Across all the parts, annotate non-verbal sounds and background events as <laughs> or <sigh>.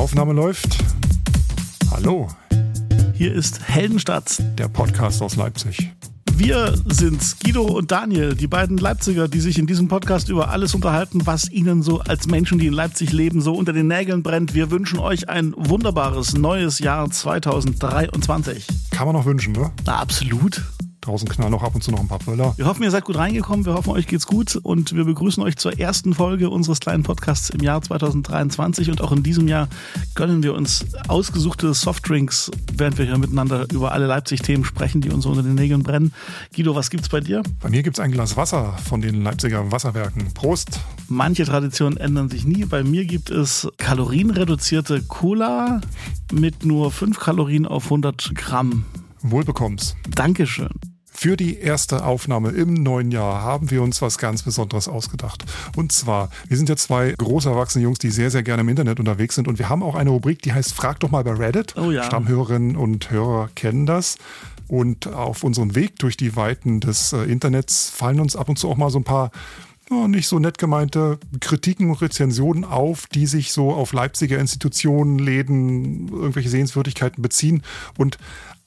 Aufnahme läuft. Hallo, Hier ist Heldenstadt. der Podcast aus Leipzig. Wir sind Guido und Daniel, die beiden Leipziger, die sich in diesem Podcast über alles unterhalten, was ihnen so als Menschen, die in Leipzig leben, so unter den Nägeln brennt. Wir wünschen euch ein wunderbares neues Jahr 2023. Kann man noch wünschen, ne? Na, absolut. Draußen knallen auch ab und zu noch ein paar Böller. Wir hoffen, ihr seid gut reingekommen. Wir hoffen, euch geht's gut. Und wir begrüßen euch zur ersten Folge unseres kleinen Podcasts im Jahr 2023. Und auch in diesem Jahr gönnen wir uns ausgesuchte Softdrinks, während wir hier miteinander über alle Leipzig-Themen sprechen, die uns unter den Nägeln brennen. Guido, was gibt's bei dir? Bei mir gibt's ein Glas Wasser von den Leipziger Wasserwerken. Prost! Manche Traditionen ändern sich nie. Bei mir gibt es kalorienreduzierte Cola mit nur 5 Kalorien auf 100 Gramm. Wohlbekomm's. Dankeschön. Für die erste Aufnahme im neuen Jahr haben wir uns was ganz Besonderes ausgedacht. Und zwar, wir sind ja zwei groß erwachsene Jungs, die sehr, sehr gerne im Internet unterwegs sind. Und wir haben auch eine Rubrik, die heißt Frag doch mal bei Reddit. Oh ja. Stammhörerinnen und Hörer kennen das. Und auf unserem Weg durch die Weiten des äh, Internets fallen uns ab und zu auch mal so ein paar ja, nicht so nett gemeinte Kritiken und Rezensionen auf, die sich so auf Leipziger Institutionen, Läden, irgendwelche Sehenswürdigkeiten beziehen. Und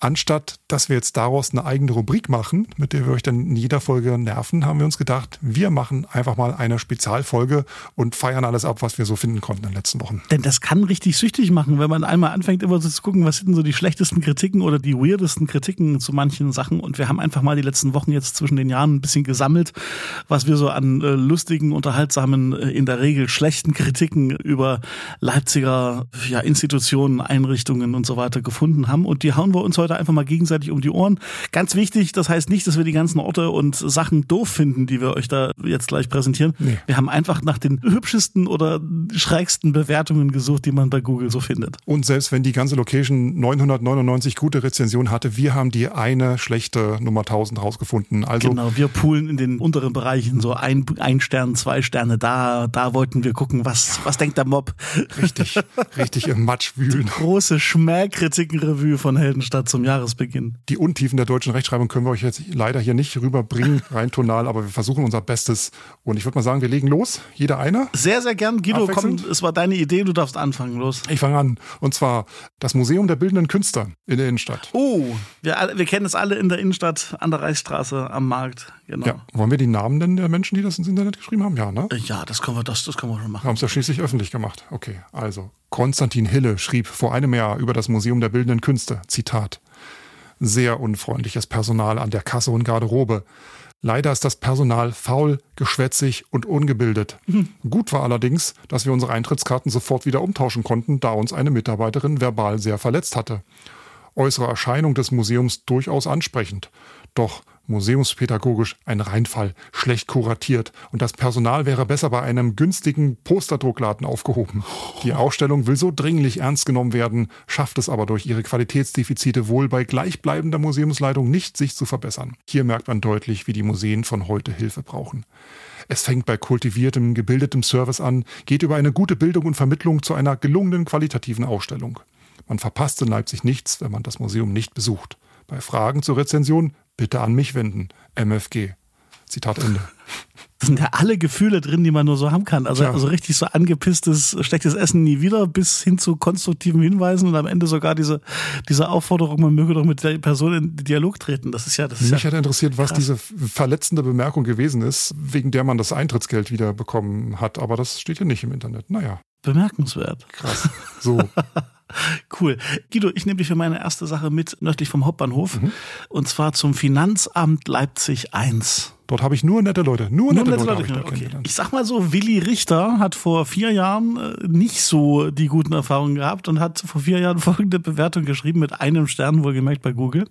anstatt, dass wir jetzt daraus eine eigene Rubrik machen, mit der wir euch dann in jeder Folge nerven, haben wir uns gedacht, wir machen einfach mal eine Spezialfolge und feiern alles ab, was wir so finden konnten in den letzten Wochen. Denn das kann richtig süchtig machen, wenn man einmal anfängt, immer so zu gucken, was sind so die schlechtesten Kritiken oder die weirdesten Kritiken zu manchen Sachen. Und wir haben einfach mal die letzten Wochen jetzt zwischen den Jahren ein bisschen gesammelt, was wir so an äh, lustigen, unterhaltsamen, äh, in der Regel schlechten Kritiken über Leipziger ja, Institutionen, Einrichtungen und so weiter gefunden haben. Und die hauen wir uns heute einfach mal gegenseitig um die Ohren. Ganz wichtig, das heißt nicht, dass wir die ganzen Orte und Sachen doof finden, die wir euch da jetzt gleich präsentieren. Nee. Wir haben einfach nach den hübschesten oder schrägsten Bewertungen gesucht, die man bei Google so findet. Und selbst wenn die ganze Location 999 gute Rezensionen hatte, wir haben die eine schlechte Nummer 1000 rausgefunden. Also Genau, wir poolen in den unteren Bereichen so ein, ein Stern, zwei Sterne. Da, da wollten wir gucken, was, was denkt der Mob? richtig, richtig im Matsch wühlen. Große Schmähkritikenrevue von Heldenstadt zum Jahresbeginn. Die Untiefen der deutschen Rechtschreibung können wir euch jetzt leider hier nicht rüberbringen, <laughs> rein tonal, aber wir versuchen unser Bestes. Und ich würde mal sagen, wir legen los. Jeder einer. Sehr, sehr gern. Guido, komm, es war deine Idee, du darfst anfangen, los. Ich fange an. Und zwar das Museum der Bildenden Künstler in der Innenstadt. Oh, wir, wir kennen es alle in der Innenstadt an der Reichsstraße am Markt. Genau. Ja, wollen wir die Namen denn der Menschen, die das ins Internet geschrieben haben? Ja, ne? Ja, das können wir, das, das können wir schon machen. haben es ja schließlich öffentlich gemacht. Okay, also Konstantin Hille schrieb vor einem Jahr über das Museum der Bildenden Künste, Zitat, sehr unfreundliches Personal an der Kasse und Garderobe. Leider ist das Personal faul, geschwätzig und ungebildet. Gut war allerdings, dass wir unsere Eintrittskarten sofort wieder umtauschen konnten, da uns eine Mitarbeiterin verbal sehr verletzt hatte. Äußere Erscheinung des Museums durchaus ansprechend. Doch museumspädagogisch ein Reinfall, schlecht kuratiert und das Personal wäre besser bei einem günstigen Posterdruckladen aufgehoben. Die Ausstellung will so dringlich ernst genommen werden, schafft es aber durch ihre Qualitätsdefizite wohl bei gleichbleibender Museumsleitung nicht, sich zu verbessern. Hier merkt man deutlich, wie die Museen von heute Hilfe brauchen. Es fängt bei kultiviertem, gebildetem Service an, geht über eine gute Bildung und Vermittlung zu einer gelungenen qualitativen Ausstellung. Man verpasst in Leipzig nichts, wenn man das Museum nicht besucht. Bei Fragen zur Rezension bitte an mich wenden. MFG. Zitat Ende. Das <laughs> sind ja alle Gefühle drin, die man nur so haben kann. Also, Tja. also richtig so angepisstes, schlechtes Essen nie wieder, bis hin zu konstruktiven Hinweisen und am Ende sogar diese, diese Aufforderung, man möge doch mit der Person in Dialog treten. Das ist ja, das ist Mich ja hat interessiert, was krass. diese verletzende Bemerkung gewesen ist, wegen der man das Eintrittsgeld wieder bekommen hat. Aber das steht ja nicht im Internet. Naja, bemerkenswert. krass. So, <laughs> Cool. Guido, ich nehme dich für meine erste Sache mit nördlich vom Hauptbahnhof. Und zwar zum Finanzamt Leipzig 1. dort habe ich nur nette Leute. Nur Nur nette, nette Leute, Leute. ich Okay. Ich sag mal so, Willi Richter hat vor vier Jahren äh, nicht so die guten Erfahrungen gehabt und hat vor vier Jahren <laughs> folgende Bewertung geschrieben mit einem Stern, wohlgemerkt bei Google.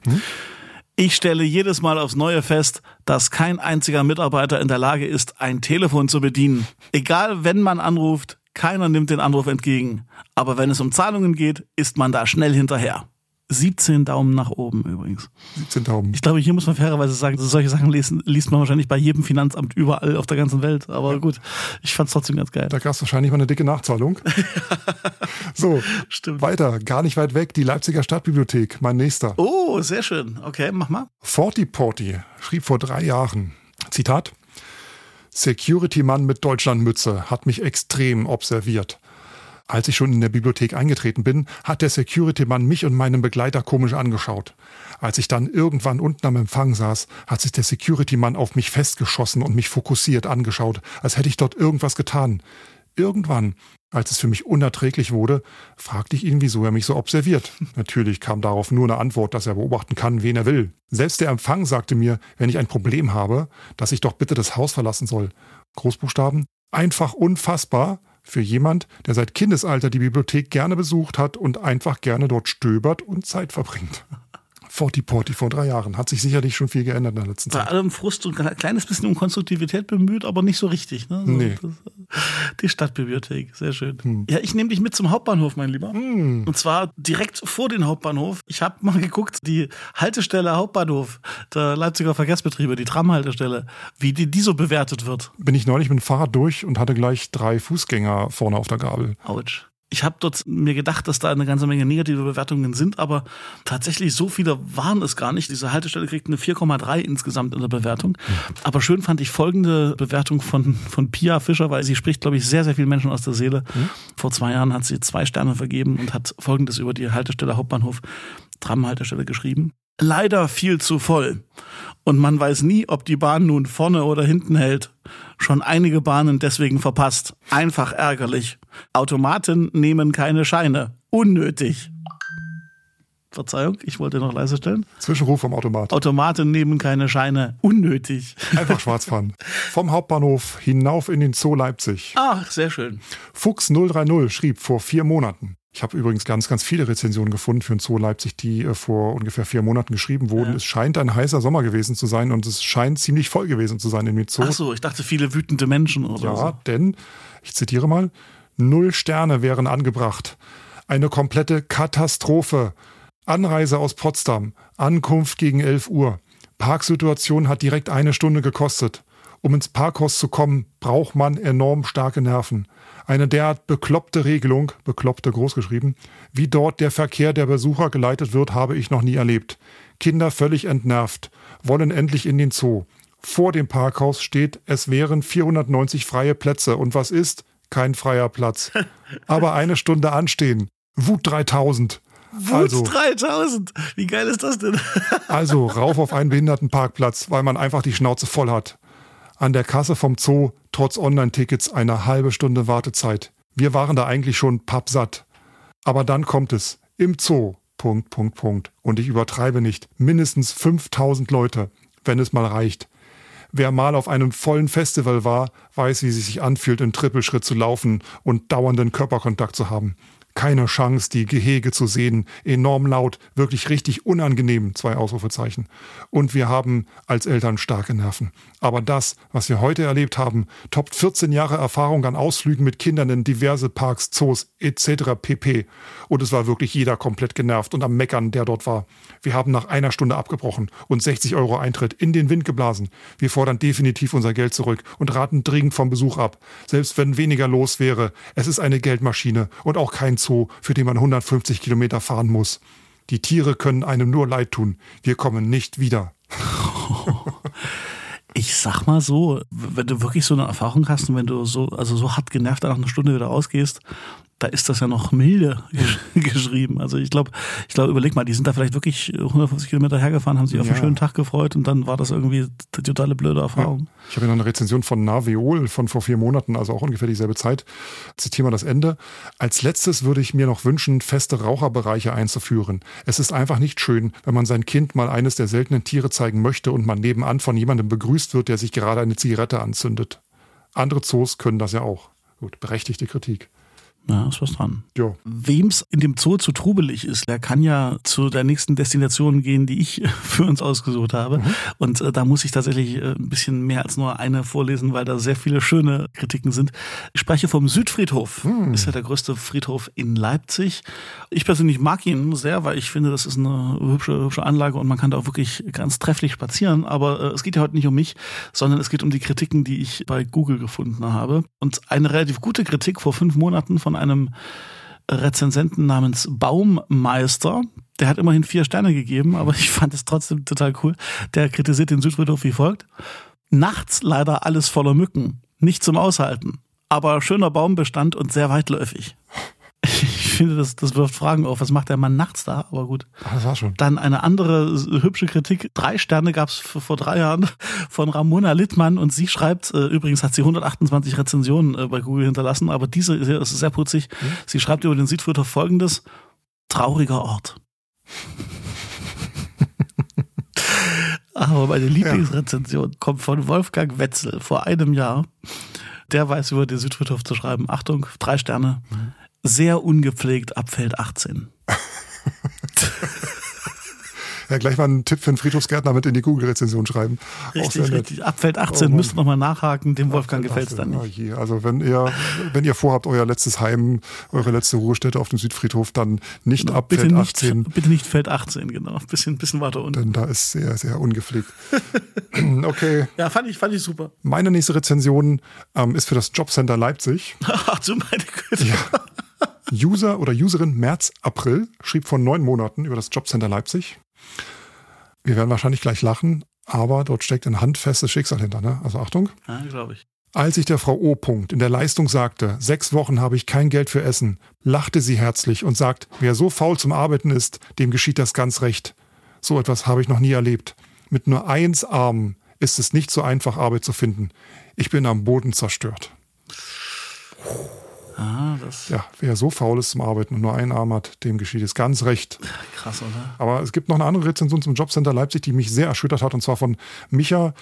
Ich stelle jedes Mal aufs Neue fest, dass kein einziger Mitarbeiter in der Lage ist, ein Telefon zu bedienen. Egal, wenn man anruft, keiner nimmt den Anruf entgegen. Aber wenn es um Zahlungen geht, ist man da schnell hinterher. 17 Daumen nach oben übrigens. 17 Daumen. Ich glaube, hier muss man fairerweise sagen, solche Sachen lesen, liest man wahrscheinlich bei jedem Finanzamt überall auf der ganzen Welt. Aber gut, ich fand es trotzdem ganz geil. Da gab es wahrscheinlich mal eine dicke Nachzahlung. <laughs> so, Stimmt. weiter, gar nicht weit weg, die Leipziger Stadtbibliothek, mein nächster. Oh, sehr schön. Okay, mach mal. Forty Porty schrieb vor drei Jahren, Zitat, Security-Mann mit Deutschlandmütze hat mich extrem observiert. Als ich schon in der Bibliothek eingetreten bin, hat der Security-Mann mich und meinen Begleiter komisch angeschaut. Als ich dann irgendwann unten am Empfang saß, hat sich der Security-Mann auf mich festgeschossen und mich fokussiert angeschaut, als hätte ich dort irgendwas getan. Irgendwann, als es für mich unerträglich wurde, fragte ich ihn, wieso er mich so observiert. <laughs> Natürlich kam darauf nur eine Antwort, dass er beobachten kann, wen er will. Selbst der Empfang sagte mir, wenn ich ein Problem habe, dass ich doch bitte das Haus verlassen soll. Großbuchstaben. Einfach unfassbar für jemand, der seit Kindesalter die Bibliothek gerne besucht hat und einfach gerne dort stöbert und Zeit verbringt. Forty Porty vor drei Jahren. Hat sich sicherlich schon viel geändert in der letzten Zeit. Bei allem Frust und ein kleines bisschen um Konstruktivität bemüht, aber nicht so richtig. Ne? So, nee. die Stadtbibliothek, sehr schön. Hm. Ja, ich nehme dich mit zum Hauptbahnhof, mein Lieber. Hm. Und zwar direkt vor den Hauptbahnhof. Ich habe mal geguckt, die Haltestelle Hauptbahnhof der Leipziger Verkehrsbetriebe, die Tramhaltestelle, wie die, die so bewertet wird. Bin ich neulich mit dem Fahrrad durch und hatte gleich drei Fußgänger vorne auf der Gabel. Autsch ich habe dort mir gedacht, dass da eine ganze Menge negative Bewertungen sind, aber tatsächlich so viele waren es gar nicht. Diese Haltestelle kriegt eine 4,3 insgesamt in der Bewertung. Mhm. Aber schön fand ich folgende Bewertung von, von Pia Fischer, weil sie spricht, glaube ich, sehr, sehr vielen Menschen aus der Seele. Mhm. Vor zwei Jahren hat sie zwei Sterne vergeben und hat folgendes über die Haltestelle Hauptbahnhof Tramhaltestelle geschrieben. Leider viel zu voll. Und man weiß nie, ob die Bahn nun vorne oder hinten hält. Schon einige Bahnen deswegen verpasst. Einfach ärgerlich. Automaten nehmen keine Scheine. Unnötig. Verzeihung, ich wollte noch leise stellen. Zwischenruf vom Automat. Automaten nehmen keine Scheine. Unnötig. Einfach <laughs> schwarz fahren. Vom Hauptbahnhof hinauf in den Zoo Leipzig. Ach, sehr schön. Fuchs 030 schrieb vor vier Monaten. Ich habe übrigens ganz, ganz viele Rezensionen gefunden für den Zoo Leipzig, die äh, vor ungefähr vier Monaten geschrieben wurden. Ja. Es scheint ein heißer Sommer gewesen zu sein und es scheint ziemlich voll gewesen zu sein in dem Zoo. Ach so, ich dachte viele wütende Menschen oder ja, so. Ja, denn, ich zitiere mal, null Sterne wären angebracht. Eine komplette Katastrophe. Anreise aus Potsdam, Ankunft gegen 11 Uhr. Parksituation hat direkt eine Stunde gekostet. Um ins Parkhaus zu kommen, braucht man enorm starke Nerven. Eine derart bekloppte Regelung, bekloppte großgeschrieben, wie dort der Verkehr der Besucher geleitet wird, habe ich noch nie erlebt. Kinder völlig entnervt, wollen endlich in den Zoo. Vor dem Parkhaus steht, es wären 490 freie Plätze. Und was ist? Kein freier Platz. <laughs> Aber eine Stunde anstehen. Wut 3000. Wut also, 3000. Wie geil ist das denn? <laughs> also rauf auf einen Behindertenparkplatz, weil man einfach die Schnauze voll hat. An der Kasse vom Zoo trotz Online-Tickets eine halbe Stunde Wartezeit. Wir waren da eigentlich schon pappsatt. Aber dann kommt es. Im Zoo. Punkt, Punkt, Punkt. Und ich übertreibe nicht. Mindestens 5000 Leute, wenn es mal reicht. Wer mal auf einem vollen Festival war, weiß, wie es sich anfühlt, in Trippelschritt zu laufen und dauernden Körperkontakt zu haben keine Chance, die Gehege zu sehen. Enorm laut, wirklich richtig unangenehm, zwei Ausrufezeichen. Und wir haben als Eltern starke Nerven. Aber das, was wir heute erlebt haben, toppt 14 Jahre Erfahrung an Ausflügen mit Kindern in diverse Parks, Zoos etc. pp. Und es war wirklich jeder komplett genervt und am Meckern, der dort war. Wir haben nach einer Stunde abgebrochen und 60 Euro Eintritt in den Wind geblasen. Wir fordern definitiv unser Geld zurück und raten dringend vom Besuch ab. Selbst wenn weniger los wäre, es ist eine Geldmaschine und auch kein Zoo, für den man 150 Kilometer fahren muss. Die Tiere können einem nur leid tun. Wir kommen nicht wieder. <laughs> Ich sag mal so, wenn du wirklich so eine Erfahrung hast und wenn du so, also so hart genervt nach einer Stunde wieder rausgehst, da ist das ja noch milde <laughs> geschrieben. Also ich glaube, ich glaube, überleg mal, die sind da vielleicht wirklich 150 Kilometer hergefahren, haben sich auf ja. einen schönen Tag gefreut und dann war das irgendwie eine totale blöde Erfahrung. Ja. Ich habe ja noch eine Rezension von Naviol von vor vier Monaten, also auch ungefähr dieselbe Zeit. Zitiere mal das Ende. Als letztes würde ich mir noch wünschen, feste Raucherbereiche einzuführen. Es ist einfach nicht schön, wenn man sein Kind mal eines der seltenen Tiere zeigen möchte und man nebenan von jemandem begrüßt wird, der sich gerade eine Zigarette anzündet. Andere Zoos können das ja auch. Gut, berechtigte Kritik. Ja, ist was dran. Ja. Wem's in dem Zoo zu trubelig ist, der kann ja zu der nächsten Destination gehen, die ich <laughs> für uns ausgesucht habe. Mhm. Und äh, da muss ich tatsächlich äh, ein bisschen mehr als nur eine vorlesen, weil da sehr viele schöne Kritiken sind. Ich spreche vom Südfriedhof. Mhm. Ist ja der größte Friedhof in Leipzig. Ich persönlich mag ihn sehr, weil ich finde, das ist eine hübsche, hübsche Anlage und man kann da auch wirklich ganz trefflich spazieren. Aber äh, es geht ja heute nicht um mich, sondern es geht um die Kritiken, die ich bei Google gefunden habe. Und eine relativ gute Kritik vor fünf Monaten von von einem Rezensenten namens Baummeister. Der hat immerhin vier Sterne gegeben, aber ich fand es trotzdem total cool. Der kritisiert den Südfriedhof wie folgt. Nachts leider alles voller Mücken. Nicht zum Aushalten. Aber schöner Baumbestand und sehr weitläufig. Ich finde, das, das wirft Fragen auf. Was macht der Mann nachts da? Aber gut. Ach, das war schon. Dann eine andere hübsche Kritik. Drei Sterne gab es vor drei Jahren <laughs> von Ramona Littmann und sie schreibt, äh, übrigens hat sie 128 Rezensionen äh, bei Google hinterlassen, aber diese ist, ist sehr putzig. Mhm. Sie schreibt über den Südfriedhof folgendes. Trauriger Ort. Aber meine Lieblingsrezension ja. kommt von Wolfgang Wetzel vor einem Jahr. Der weiß über den Südfriedhof zu schreiben. Achtung, drei Sterne. Mhm. Sehr ungepflegt ab Feld 18. <laughs> Ja, gleich mal einen Tipp für einen Friedhofsgärtner mit in die Google-Rezension schreiben. Richtig, richtig. Ab Feld 18 oh, müsst ihr nochmal nachhaken, dem Wolfgang gefällt es dann nicht. Oh. Also wenn ihr, wenn ihr vorhabt, euer letztes Heim, eure letzte Ruhestätte auf dem Südfriedhof, dann nicht genau, ab bitte Feld nicht, 18. Bitte nicht Feld 18, genau. Ein bisschen, bisschen weiter unten. Denn da ist sehr, sehr ungepflegt. <laughs> okay. Ja, fand ich, fand ich super. Meine nächste Rezension ähm, ist für das Jobcenter Leipzig. <laughs> Ach du meine Güte. Ja. User oder Userin März, April schrieb vor neun Monaten über das Jobcenter Leipzig. Wir werden wahrscheinlich gleich lachen, aber dort steckt ein handfestes Schicksal hinter. Ne? Also Achtung. Ja, glaube ich. Als ich der Frau O. Punkt in der Leistung sagte, sechs Wochen habe ich kein Geld für Essen, lachte sie herzlich und sagt, wer so faul zum Arbeiten ist, dem geschieht das ganz recht. So etwas habe ich noch nie erlebt. Mit nur eins Armen ist es nicht so einfach, Arbeit zu finden. Ich bin am Boden zerstört. Ah, das ja, wer so faul ist zum Arbeiten und nur einen Arm hat, dem geschieht es ganz recht. Krass, oder? Aber es gibt noch eine andere Rezension zum Jobcenter Leipzig, die mich sehr erschüttert hat, und zwar von Micha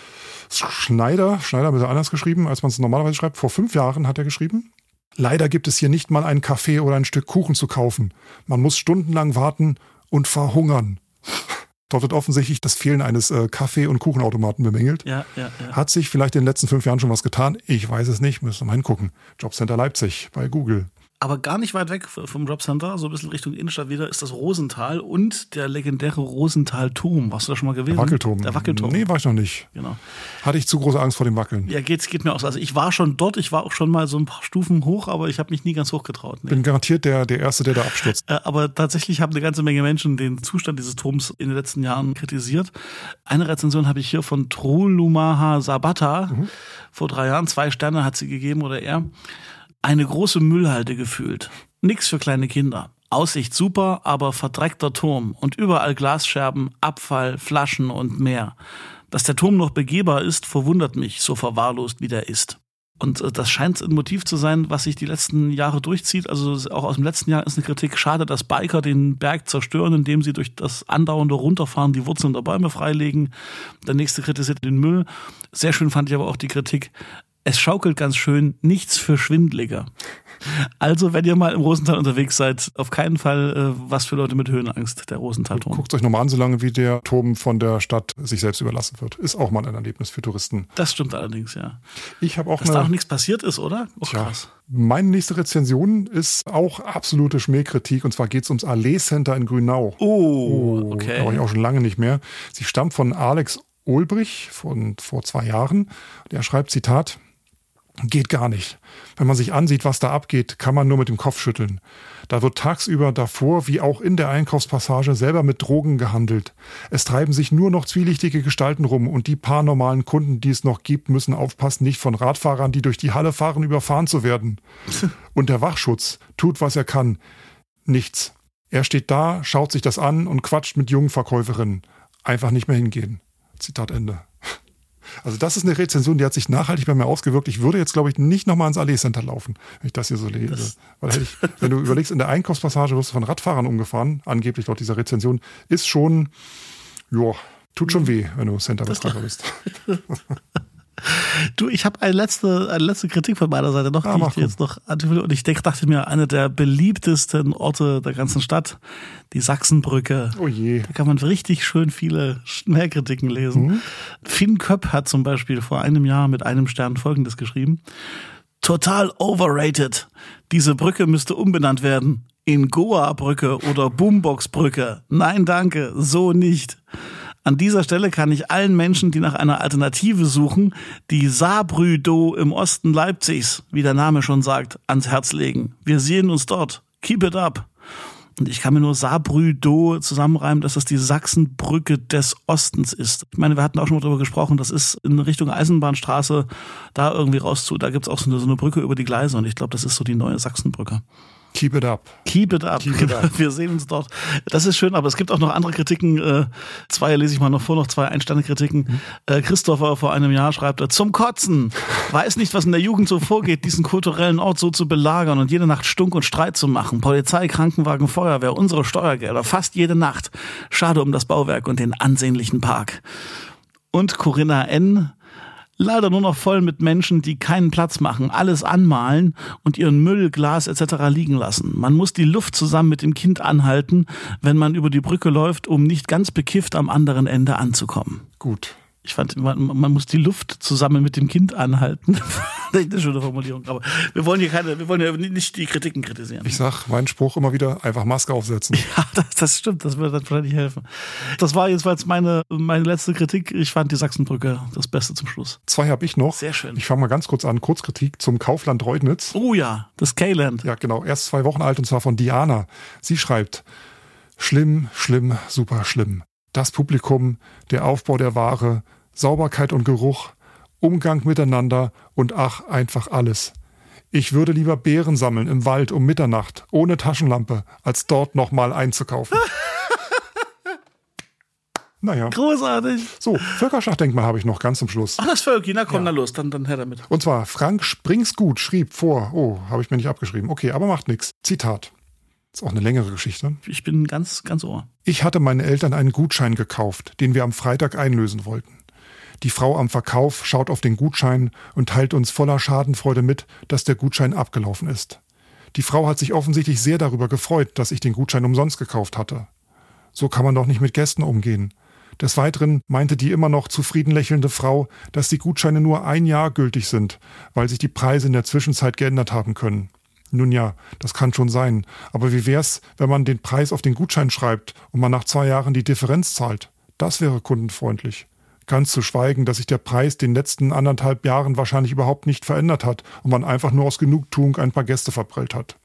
Schneider. Schneider ein bisschen anders geschrieben, als man es normalerweise schreibt. Vor fünf Jahren hat er geschrieben. Leider gibt es hier nicht mal einen Kaffee oder ein Stück Kuchen zu kaufen. Man muss stundenlang warten und verhungern. Dort wird offensichtlich das Fehlen eines äh, Kaffee- und Kuchenautomaten bemängelt. Ja, ja, ja. Hat sich vielleicht in den letzten fünf Jahren schon was getan? Ich weiß es nicht, müssen wir mal hingucken. Jobcenter Leipzig bei Google aber gar nicht weit weg vom Jobcenter, so ein bisschen Richtung Innenstadt wieder, ist das Rosental und der legendäre Rosental-Turm. Warst du da schon mal gewesen? Der Wackelturm. Der Wackelturm. Nee, war ich noch nicht. Genau. Hatte ich zu große Angst vor dem Wackeln. Ja, geht's, geht mir auch so. Also ich war schon dort, ich war auch schon mal so ein paar Stufen hoch, aber ich habe mich nie ganz hoch getraut. Nee. Bin garantiert der, der Erste, der da abstürzt. Äh, aber tatsächlich haben eine ganze Menge Menschen den Zustand dieses Turms in den letzten Jahren kritisiert. Eine Rezension habe ich hier von Trolumaha Sabata. Mhm. Vor drei Jahren, zwei Sterne hat sie gegeben oder er. Eine große Müllhalde gefühlt. Nix für kleine Kinder. Aussicht super, aber verdreckter Turm und überall Glasscherben, Abfall, Flaschen und mehr. Dass der Turm noch begehbar ist, verwundert mich, so verwahrlost wie der ist. Und äh, das scheint ein Motiv zu sein, was sich die letzten Jahre durchzieht. Also auch aus dem letzten Jahr ist eine Kritik, schade, dass Biker den Berg zerstören, indem sie durch das andauernde Runterfahren die Wurzeln der Bäume freilegen. Der nächste kritisiert den Müll. Sehr schön fand ich aber auch die Kritik, es schaukelt ganz schön, nichts für Schwindliger. Also, wenn ihr mal im Rosental unterwegs seid, auf keinen Fall äh, was für Leute mit Höhenangst, der Rosentalturm. Guckt euch nochmal an, solange wie der Turm von der Stadt sich selbst überlassen wird. Ist auch mal ein Erlebnis für Touristen. Das stimmt allerdings, ja. Ich habe auch Dass eine, da auch nichts passiert ist, oder? Oh, tja, krass. Meine nächste Rezension ist auch absolute Schmähkritik und zwar geht es ums Allee Center in Grünau. Oh, oh okay. Da war ich auch schon lange nicht mehr. Sie stammt von Alex Ulbrich von vor zwei Jahren. Der schreibt, Zitat, Geht gar nicht. Wenn man sich ansieht, was da abgeht, kann man nur mit dem Kopf schütteln. Da wird tagsüber davor wie auch in der Einkaufspassage selber mit Drogen gehandelt. Es treiben sich nur noch zwielichtige Gestalten rum und die paar normalen Kunden, die es noch gibt, müssen aufpassen, nicht von Radfahrern, die durch die Halle fahren, überfahren zu werden. <laughs> Und der Wachschutz tut, was er kann. Nichts. Er steht da, schaut sich das an und quatscht mit jungen Verkäuferinnen. Einfach nicht mehr hingehen. Zitat Ende. Also das ist eine Rezension, die hat sich nachhaltig bei mir ausgewirkt. Ich würde jetzt, glaube ich, nicht nochmal ins Allee Center laufen, wenn ich das hier so lese. Das Weil ich, wenn du überlegst, in der Einkaufspassage wirst du von Radfahrern umgefahren, angeblich laut dieser Rezension, ist schon, ja, tut schon weh, wenn du Center-Betreiber bist. <laughs> Du, ich habe eine letzte, eine letzte Kritik von meiner Seite noch, ah, die ich dir jetzt noch will. Und ich denk, dachte mir, eine der beliebtesten Orte der ganzen Stadt, die Sachsenbrücke. Oh je. Da kann man richtig schön viele Schnellkritiken lesen. Mhm. Finn Köpp hat zum Beispiel vor einem Jahr mit einem Stern Folgendes geschrieben. Total overrated. Diese Brücke müsste umbenannt werden. In Goa-Brücke oder Boombox-Brücke. Nein, danke, so nicht. An dieser Stelle kann ich allen Menschen, die nach einer Alternative suchen, die Saarbrüdo im Osten Leipzigs, wie der Name schon sagt, ans Herz legen. Wir sehen uns dort. Keep it up. Und ich kann mir nur Saarbrüdo zusammenreimen, dass das die Sachsenbrücke des Ostens ist. Ich meine, wir hatten auch schon mal darüber gesprochen, das ist in Richtung Eisenbahnstraße da irgendwie raus zu. Da gibt's auch so eine, so eine Brücke über die Gleise und ich glaube, das ist so die neue Sachsenbrücke. Keep it up. Keep it up. Keep it up. <laughs> Wir sehen uns dort. Das ist schön, aber es gibt auch noch andere Kritiken. Äh, zwei lese ich mal noch vor, noch zwei Einstande-Kritiken. Mhm. Äh, Christopher vor einem Jahr schreibt, er, zum Kotzen. Weiß nicht, was in der Jugend so vorgeht, diesen kulturellen Ort so zu belagern und jede Nacht Stunk und Streit zu machen. Polizei, Krankenwagen, Feuerwehr, unsere Steuergelder, fast jede Nacht. Schade um das Bauwerk und den ansehnlichen Park. Und Corinna N., leider nur noch voll mit Menschen, die keinen Platz machen, alles anmalen und ihren Müll, Glas etc. liegen lassen. Man muss die Luft zusammen mit dem Kind anhalten, wenn man über die Brücke läuft, um nicht ganz bekifft am anderen Ende anzukommen. Gut. Ich fand, man, man muss die Luft zusammen mit dem Kind anhalten. <laughs> das ist eine schöne Formulierung. Aber wir wollen hier keine, wir wollen ja nicht die Kritiken kritisieren. Ich sag meinen Spruch immer wieder, einfach Maske aufsetzen. <laughs> Ja, das, das stimmt, das würde dann wahrscheinlich helfen. Das war jedenfalls meine, meine letzte Kritik. Ich fand die Sachsenbrücke das Beste zum Schluss. Zwei habe ich noch. Sehr schön. Ich fange mal ganz kurz an. Kurzkritik zum Kaufland Reutnitz. Oh ja, das K-Land. Ja, genau. Erst zwei Wochen alt und zwar von Diana. Sie schreibt, schlimm, schlimm, super schlimm. Das Publikum, der Aufbau der Ware, Sauberkeit und Geruch, Umgang miteinander und ach, einfach alles. Ich würde lieber Beeren sammeln im Wald um Mitternacht, ohne Taschenlampe, als dort nochmal einzukaufen. <laughs> naja. Großartig. So, Völkerschlachtdenkmal habe ich noch ganz zum Schluss. Ach, das Völki, na komm, na los, dann, dann her damit. Und zwar Frank Springsgut schrieb vor, oh, habe ich mir nicht abgeschrieben. Okay, aber macht nichts. Zitat. Ist auch eine längere Geschichte. Ich bin ganz, ganz ohr. Ich hatte meinen Eltern einen Gutschein gekauft, den wir am Freitag einlösen wollten. Die Frau am Verkauf schaut auf den Gutschein und teilt uns voller Schadenfreude mit, dass der Gutschein abgelaufen ist. Die Frau hat sich offensichtlich sehr darüber gefreut, dass ich den Gutschein umsonst gekauft hatte. So kann man doch nicht mit Gästen umgehen. Des Weiteren meinte die immer noch zufrieden lächelnde Frau, dass die Gutscheine nur ein Jahr gültig sind, weil sich die Preise in der Zwischenzeit geändert haben können. Nun ja, das kann schon sein. Aber wie wär's, wenn man den Preis auf den Gutschein schreibt und man nach zwei Jahren die Differenz zahlt? Das wäre kundenfreundlich. Ganz zu schweigen, dass sich der Preis den letzten anderthalb Jahren wahrscheinlich überhaupt nicht verändert hat und man einfach nur aus Genugtuung ein paar Gäste verprellt hat.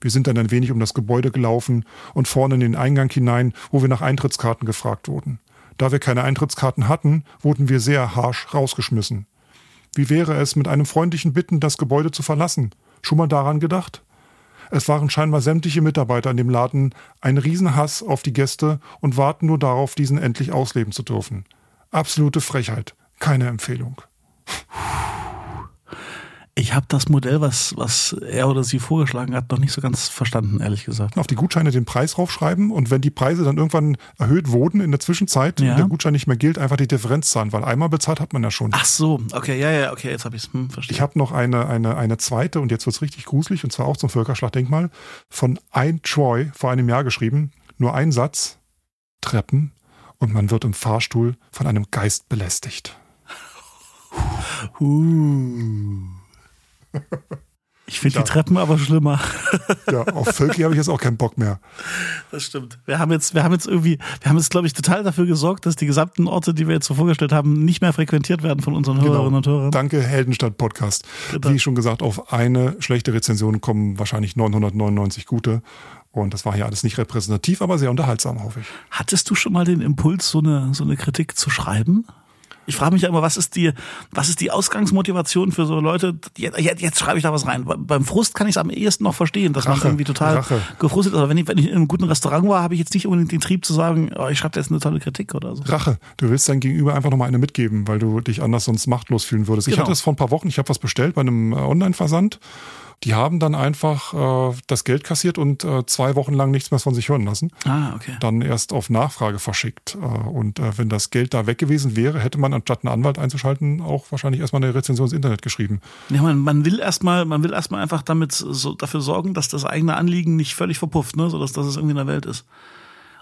Wir sind dann ein wenig um das Gebäude gelaufen und vorne in den Eingang hinein, wo wir nach Eintrittskarten gefragt wurden. Da wir keine Eintrittskarten hatten, wurden wir sehr harsch rausgeschmissen. Wie wäre es, mit einem freundlichen Bitten das Gebäude zu verlassen? Schon mal daran gedacht? Es waren scheinbar sämtliche Mitarbeiter in dem Laden ein Riesenhass auf die Gäste und warten nur darauf, diesen endlich ausleben zu dürfen. Absolute Frechheit. Keine Empfehlung. Ich habe das Modell, was, was er oder sie vorgeschlagen hat, noch nicht so ganz verstanden, ehrlich gesagt. Auf die Gutscheine den Preis raufschreiben und wenn die Preise dann irgendwann erhöht wurden in der Zwischenzeit Ja. und der Gutschein nicht mehr gilt, einfach die Differenz zahlen, weil einmal bezahlt hat man ja schon. Ach so, okay, ja, ja, okay, jetzt habe ich es hm, verstanden. Ich habe noch eine, eine, eine zweite und jetzt wird's richtig gruselig und zwar auch zum Völkerschlachtdenkmal von ein Troy vor einem Jahr geschrieben. Nur ein Satz, Treppen und man wird im Fahrstuhl von einem Geist belästigt. Uh. <laughs> Ich finde Ja. die Treppen aber schlimmer. <laughs> Ja, auf Völki habe ich jetzt auch keinen Bock mehr. Das stimmt. Wir haben jetzt, wir haben jetzt irgendwie, wir haben jetzt, glaube ich, total dafür gesorgt, dass die gesamten Orte, die wir jetzt so vorgestellt haben, nicht mehr frequentiert werden von unseren Hörerinnen und Hörern. Danke, Heldenstadt Podcast. Genau. Wie schon gesagt, auf eine schlechte Rezension kommen wahrscheinlich 999 gute. Und das war hier alles nicht repräsentativ, aber sehr unterhaltsam, hoffe ich. Hattest du schon mal den Impuls, so eine, so eine Kritik zu schreiben? Ich frage mich ja immer, was ist die, was ist die Ausgangsmotivation für so Leute? Jetzt, jetzt, schreibe ich da was rein. Be- Beim Frust kann ich es am ehesten noch verstehen, dass man irgendwie total Rache. gefrustet ist. Aber wenn ich, wenn ich in einem guten Restaurant war, habe ich jetzt nicht unbedingt den Trieb zu sagen, oh, ich schreibe jetzt eine tolle Kritik oder so. Rache. Du willst dein Gegenüber einfach nochmal eine mitgeben, weil du dich anders sonst machtlos fühlen würdest. Ich Genau. hatte es vor ein paar Wochen, ich habe was bestellt bei einem äh, Online-Versand. Die haben dann einfach äh, das Geld kassiert und äh, zwei Wochen lang nichts mehr von sich hören lassen. Ah, okay. Dann erst auf Nachfrage verschickt. Äh, und äh, wenn das Geld da weg gewesen wäre, hätte man anstatt einen Anwalt einzuschalten, auch wahrscheinlich erstmal eine Rezension ins Internet geschrieben. Ja, man, man will erstmal, man will erstmal einfach damit so dafür sorgen, dass das eigene Anliegen nicht völlig verpufft, ne, so dass, dass es irgendwie in der Welt ist.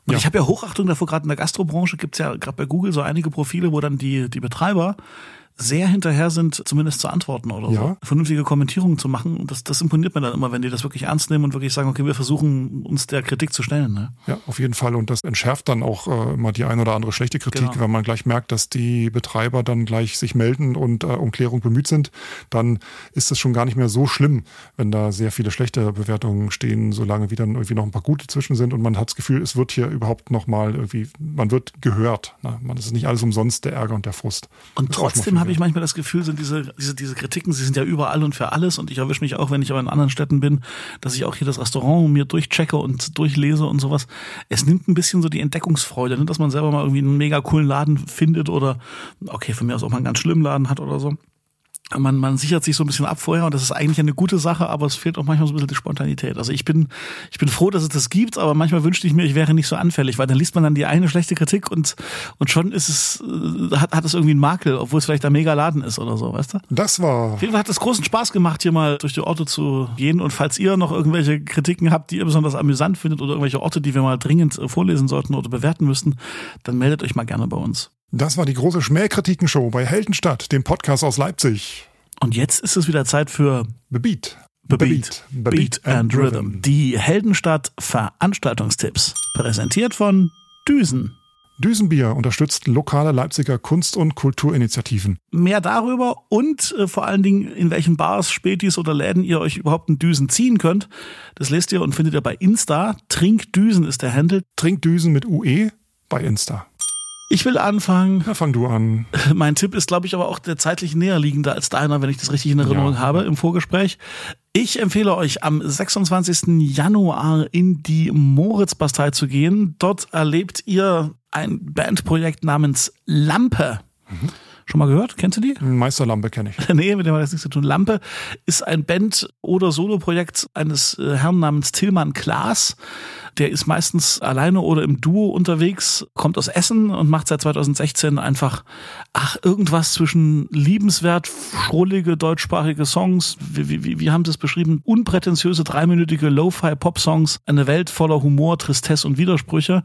Und Ja. ich habe ja Hochachtung davor, gerade in der Gastrobranche gibt's ja gerade bei Google so einige Profile, wo dann die, die Betreiber sehr hinterher sind, zumindest zu antworten oder so. Ja. Vernünftige Kommentierungen zu machen. Und das, das imponiert mir dann immer, wenn die das wirklich ernst nehmen und wirklich sagen, okay, wir versuchen uns der Kritik zu stellen. Ne? Ja, auf jeden Fall. Und das entschärft dann auch äh, mal die ein oder andere schlechte Kritik, Genau. wenn man gleich merkt, dass die Betreiber dann gleich sich melden und äh, um Klärung bemüht sind. Dann ist es schon gar nicht mehr so schlimm, wenn da sehr viele schlechte Bewertungen stehen, solange wie dann irgendwie noch ein paar gute zwischen sind und man hat das Gefühl, es wird hier überhaupt noch mal irgendwie, man wird gehört. Ne? Man, es ist nicht alles umsonst der Ärger und der Frust. Und trotzdem habe ich manchmal das Gefühl, sind diese, diese, diese Kritiken, sie sind ja überall und für alles und ich erwische mich auch, wenn ich aber in anderen Städten bin, dass ich auch hier das Restaurant mir durchchecke und durchlese und sowas. Es nimmt ein bisschen so die Entdeckungsfreude, ne? dass man selber mal irgendwie einen mega coolen Laden findet oder, okay, von mir aus auch mal einen ganz schlimmen Laden hat oder so man, man sichert sich so ein bisschen ab vorher und das ist eigentlich eine gute Sache, aber es fehlt auch manchmal so ein bisschen die Spontanität. Also ich bin, ich bin froh, dass es das gibt, aber manchmal wünschte ich mir, ich wäre nicht so anfällig, weil dann liest man dann die eine schlechte Kritik und, und schon ist es, äh, hat, hat es irgendwie einen Makel, obwohl es vielleicht ein mega Laden ist oder so, weißt du? Das war. Auf jeden Fall hat es großen Spaß gemacht, hier mal durch die Orte zu gehen und falls ihr noch irgendwelche Kritiken habt, die ihr besonders amüsant findet oder irgendwelche Orte, die wir mal dringend äh, vorlesen sollten oder bewerten müssten, dann meldet euch mal gerne bei uns. Das war die große Schmähkritikenshow bei Heldenstadt, dem Podcast aus Leipzig. Und jetzt ist es wieder Zeit für Beat. Beat, Beat, and Rhythm. Die Heldenstadt Veranstaltungstipps. Präsentiert von Düsen. Düsenbier unterstützt lokale Leipziger Kunst- und Kulturinitiativen. Mehr darüber und äh, vor allen Dingen, in welchen Bars, Spätis oder Läden ihr euch überhaupt einen Düsen ziehen könnt, das lest ihr und findet ihr bei Insta. Trinkdüsen ist der Handle. Trinkdüsen mit UE bei Insta. Ich will anfangen. Ja, fang du an. <laughs> Mein Tipp ist, glaube ich, aber auch der zeitlich näher liegender als deiner, wenn ich das richtig in Erinnerung ja. habe im Vorgespräch. Ich empfehle euch, am 26. Januar in die Moritzbastei zu gehen. Dort erlebt ihr ein Bandprojekt namens Lampe. Mhm. Schon mal gehört? Kennst du die? Meisterlampe kenne ich. <laughs> nee, mit dem hat das nichts zu tun. Lampe ist ein Band- oder Soloprojekt eines äh, Herrn namens Tillmann Klaas. Der ist meistens alleine oder im Duo unterwegs, kommt aus Essen und macht seit 2016 einfach, ach, irgendwas zwischen liebenswert, schrullige deutschsprachige Songs, wie, wie, wie haben sie es beschrieben, unprätentiöse dreiminütige Lo-Fi-Pop-Songs, eine Welt voller Humor, Tristesse und Widersprüche.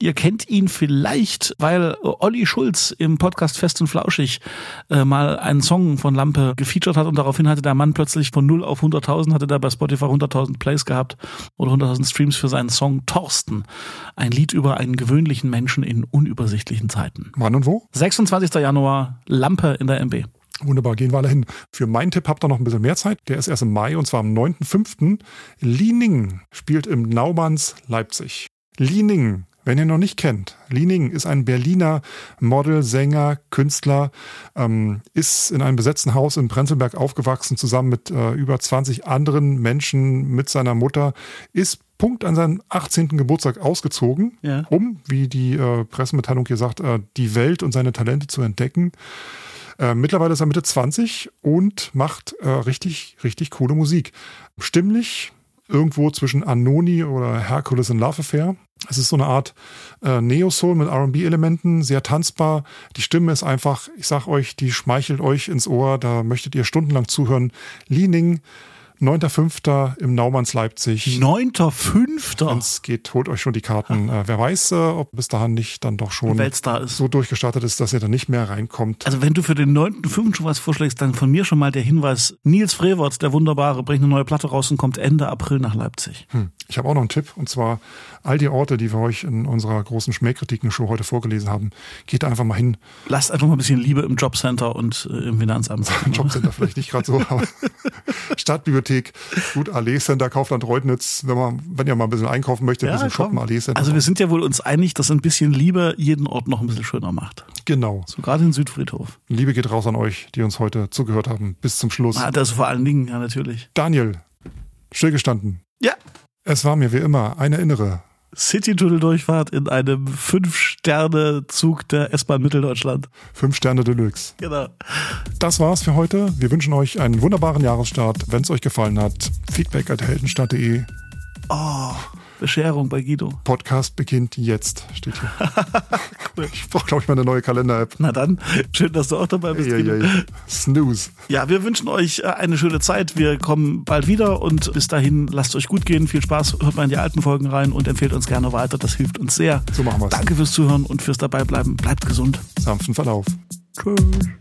Ihr kennt ihn vielleicht, weil Olli Schulz im Podcast Fest und Flauschig äh, mal einen Song von Lampe gefeatured hat und daraufhin hatte der Mann plötzlich von 0 auf 100.000, hatte da bei Spotify 100.000 Plays gehabt oder 100.000 Streams für seinen Song Torsten. Ein Lied über einen gewöhnlichen Menschen in unübersichtlichen Zeiten. Wann und wo? 26. Januar, Lampe in der MB. Wunderbar, gehen wir alle hin. Für meinen Tipp habt ihr noch ein bisschen mehr Zeit. Der ist erst im Mai und zwar am 9.5. Liening spielt im Naumanns Leipzig. Liening wenn ihr noch nicht kennt, Liening ist ein Berliner Model, Sänger, Künstler, ähm, ist in einem besetzten Haus in Prenzlberg aufgewachsen, zusammen mit äh, über 20 anderen Menschen, mit seiner Mutter, ist Punkt an seinem 18. Geburtstag ausgezogen, ja. um, wie die äh, Pressemitteilung hier sagt, äh, die Welt und seine Talente zu entdecken. Äh, mittlerweile ist er Mitte 20 und macht äh, richtig, richtig coole Musik. Stimmlich irgendwo zwischen Anoni oder Hercules in Love Affair. Es ist so eine Art äh, Neo-Soul mit RB-Elementen, sehr tanzbar. Die Stimme ist einfach, ich sag euch, die schmeichelt euch ins Ohr, da möchtet ihr stundenlang zuhören. Leaning 9.5. im Naumanns Leipzig. 9.5. Wenn es geht, holt euch schon die Karten. Äh, wer weiß, äh, ob bis dahin nicht dann doch schon so durchgestartet ist, dass ihr dann nicht mehr reinkommt. Also wenn du für den 9.5. schon was vorschlägst, dann von mir schon mal der Hinweis. Nils Frevert, der Wunderbare, bringt eine neue Platte raus und kommt Ende April nach Leipzig. Hm. Ich habe auch noch einen Tipp und zwar all die Orte, die wir euch in unserer großen Schmähkritiken-Show heute vorgelesen haben. Geht einfach mal hin. Lasst einfach mal ein bisschen Liebe im Jobcenter und äh, im Finanzamt. Jobcenter vielleicht nicht gerade so, aber <laughs> Stadtbibliothek, gut, Allee Center, Kaufland Reutnitz, wenn man, wenn ihr mal ein bisschen einkaufen möchtet, ja, ein bisschen shoppen, Allee Center. Also wir sind ja wohl uns einig, dass ein bisschen Liebe jeden Ort noch ein bisschen schöner macht. Genau. So gerade in Südfriedhof. Liebe geht raus an euch, die uns heute zugehört haben, bis zum Schluss. Ah, das vor allen Dingen, ja natürlich. Daniel, stillgestanden. Ja. Es war mir wie immer eine innere City-Tunnel-Durchfahrt in einem Fünf-Sterne-Zug der S-Bahn Mitteldeutschland. Fünf Sterne Deluxe. Genau. Das war's für heute. Wir wünschen euch einen wunderbaren Jahresstart. Wenn es euch gefallen hat, feedback at heldenstadt.de. Oh. Bescherung bei Guido. Podcast beginnt jetzt, steht hier. <laughs> cool. Ich brauche, glaube ich, mal eine neue Kalender-App. Na dann, schön, dass du auch dabei bist. Hey, hey, hey. Snooze. Ja, wir wünschen euch äh, eine schöne Zeit. Wir kommen bald wieder und bis dahin lasst euch gut gehen. Viel Spaß, hört mal in die alten Folgen rein und empfehlt uns gerne weiter. Das hilft uns sehr. So machen wir's. Danke fürs Zuhören und fürs Dabeibleiben. Bleibt gesund. Sanften Verlauf. Tschüss.